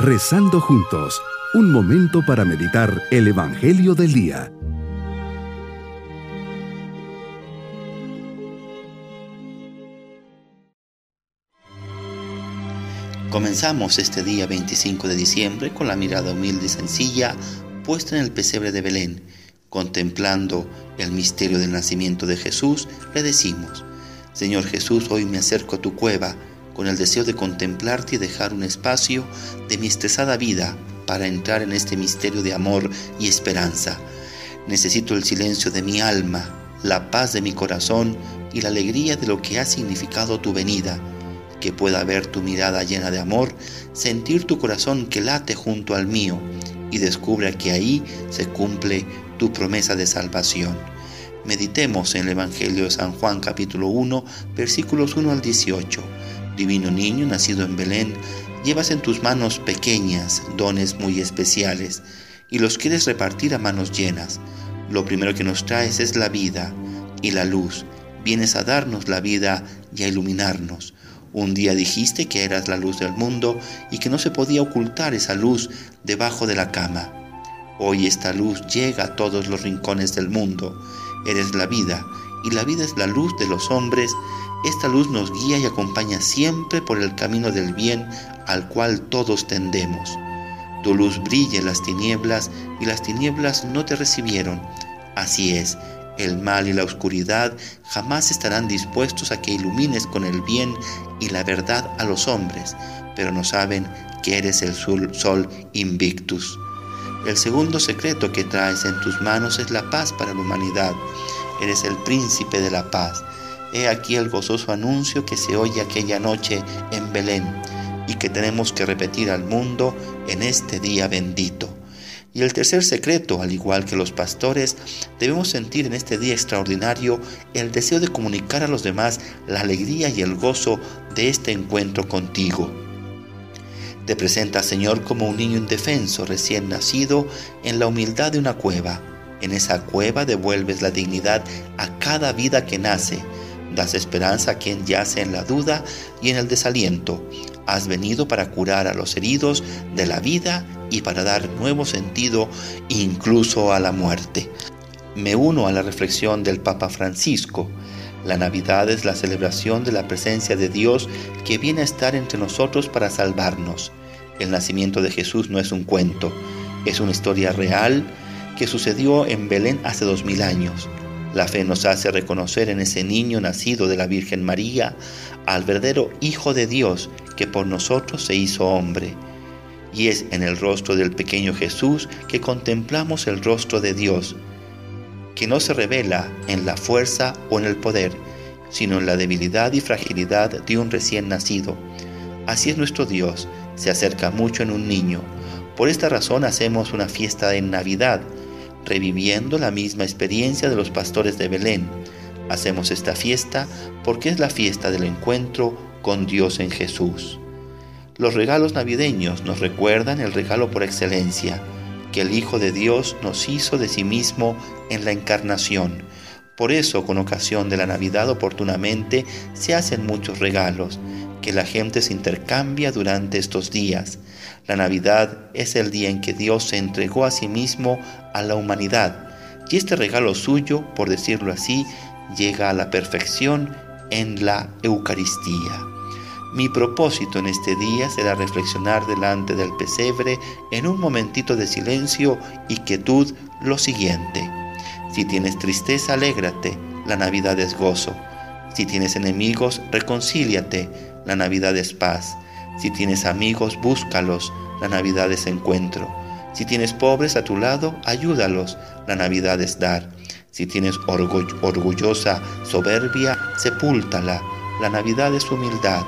Rezando juntos, un momento para meditar el Evangelio del Día. Comenzamos este día 25 de diciembre con la mirada humilde y sencilla puesta en el pesebre de Belén. Contemplando el misterio del nacimiento de Jesús, le decimos, Señor Jesús, hoy me acerco a tu cueva con el deseo de contemplarte y dejar un espacio de mi estresada vida para entrar en este misterio de amor y esperanza. Necesito el silencio de mi alma, la paz de mi corazón y la alegría de lo que ha significado tu venida. Que pueda ver tu mirada llena de amor, sentir tu corazón que late junto al mío y descubra que ahí se cumple tu promesa de salvación. Meditemos en el Evangelio de San Juan capítulo 1 versículos 1 al 18. Divino niño nacido en Belén, llevas en tus manos pequeñas dones muy especiales y los quieres repartir a manos llenas. Lo primero que nos traes es la vida y la luz. Vienes a darnos la vida y a iluminarnos. Un día dijiste que eras la luz del mundo y que no se podía ocultar esa luz debajo de la cama. Hoy esta luz llega a todos los rincones del mundo. Eres la vida y la vida es la luz de los hombres esta luz nos guía y acompaña siempre por el camino del bien al cual todos tendemos. Tu luz brilla en las tinieblas y las tinieblas no te recibieron. Así es, el mal y la oscuridad jamás estarán dispuestos a que ilumines con el bien y la verdad a los hombres, pero no saben que eres el sol, sol invictus. El segundo secreto que traes en tus manos es la paz para la humanidad. Eres el príncipe de la paz. He aquí el gozoso anuncio que se oye aquella noche en Belén y que tenemos que repetir al mundo en este día bendito. Y el tercer secreto, al igual que los pastores, debemos sentir en este día extraordinario el deseo de comunicar a los demás la alegría y el gozo de este encuentro contigo. Te presenta, Señor, como un niño indefenso recién nacido en la humildad de una cueva. En esa cueva devuelves la dignidad a cada vida que nace Das esperanza a quien yace en la duda y en el desaliento. Has venido para curar a los heridos de la vida y para dar nuevo sentido incluso a la muerte. Me uno a la reflexión del Papa Francisco. La Navidad es la celebración de la presencia de Dios que viene a estar entre nosotros para salvarnos. El nacimiento de Jesús no es un cuento, es una historia real que sucedió en Belén hace dos mil años. La fe nos hace reconocer en ese niño nacido de la Virgen María al verdadero Hijo de Dios que por nosotros se hizo hombre. Y es en el rostro del pequeño Jesús que contemplamos el rostro de Dios, que no se revela en la fuerza o en el poder, sino en la debilidad y fragilidad de un recién nacido. Así es nuestro Dios, se acerca mucho en un niño. Por esta razón hacemos una fiesta en Navidad, reviviendo la misma experiencia de los pastores de Belén. Hacemos esta fiesta porque es la fiesta del encuentro con Dios en Jesús. Los regalos navideños nos recuerdan el regalo por excelencia, que el Hijo de Dios nos hizo de sí mismo en la encarnación. Por eso, con ocasión de la Navidad oportunamente, se hacen muchos regalos que la gente se intercambia durante estos días. La Navidad es el día en que Dios se entregó a sí mismo a la humanidad y este regalo suyo, por decirlo así, llega a la perfección en la Eucaristía. Mi propósito en este día será reflexionar delante del pesebre en un momentito de silencio y quietud lo siguiente. Si tienes tristeza, alégrate, la Navidad es gozo. Si tienes enemigos, reconcíliate, la Navidad es paz. Si tienes amigos, búscalos, la Navidad es encuentro. Si tienes pobres a tu lado, ayúdalos, la Navidad es dar. Si tienes orgullosa soberbia, sepúltala, la Navidad es humildad.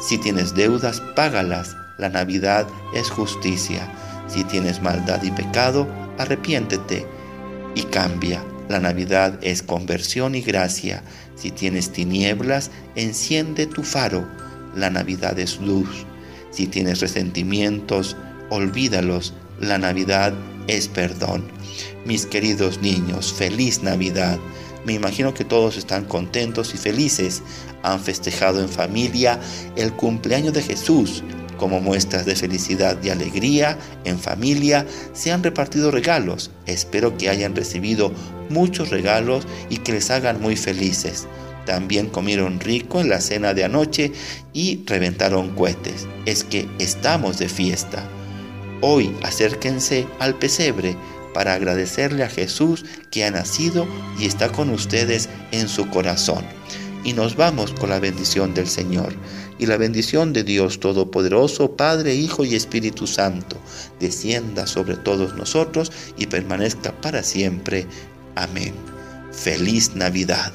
Si tienes deudas, págalas, la Navidad es justicia. Si tienes maldad y pecado, arrepiéntete y cambia. La Navidad es conversión y gracia. Si tienes tinieblas, enciende tu faro. La Navidad es luz. Si tienes resentimientos, olvídalos. La Navidad es perdón. Mis queridos niños, feliz Navidad. Me imagino que todos están contentos y felices. Han festejado en familia el cumpleaños de Jesús, Como muestras de felicidad y alegría, en familia se han repartido regalos. Espero que hayan recibido muchos regalos y que les hagan muy felices. También comieron rico en la cena de anoche y reventaron cohetes. Es que estamos de fiesta. Hoy acérquense al pesebre para agradecerle a Jesús que ha nacido y está con ustedes en su corazón. Y nos vamos con la bendición del Señor. Y la bendición de Dios Todopoderoso, Padre, Hijo y Espíritu Santo, descienda sobre todos nosotros y permanezca para siempre. Amén. Feliz Navidad.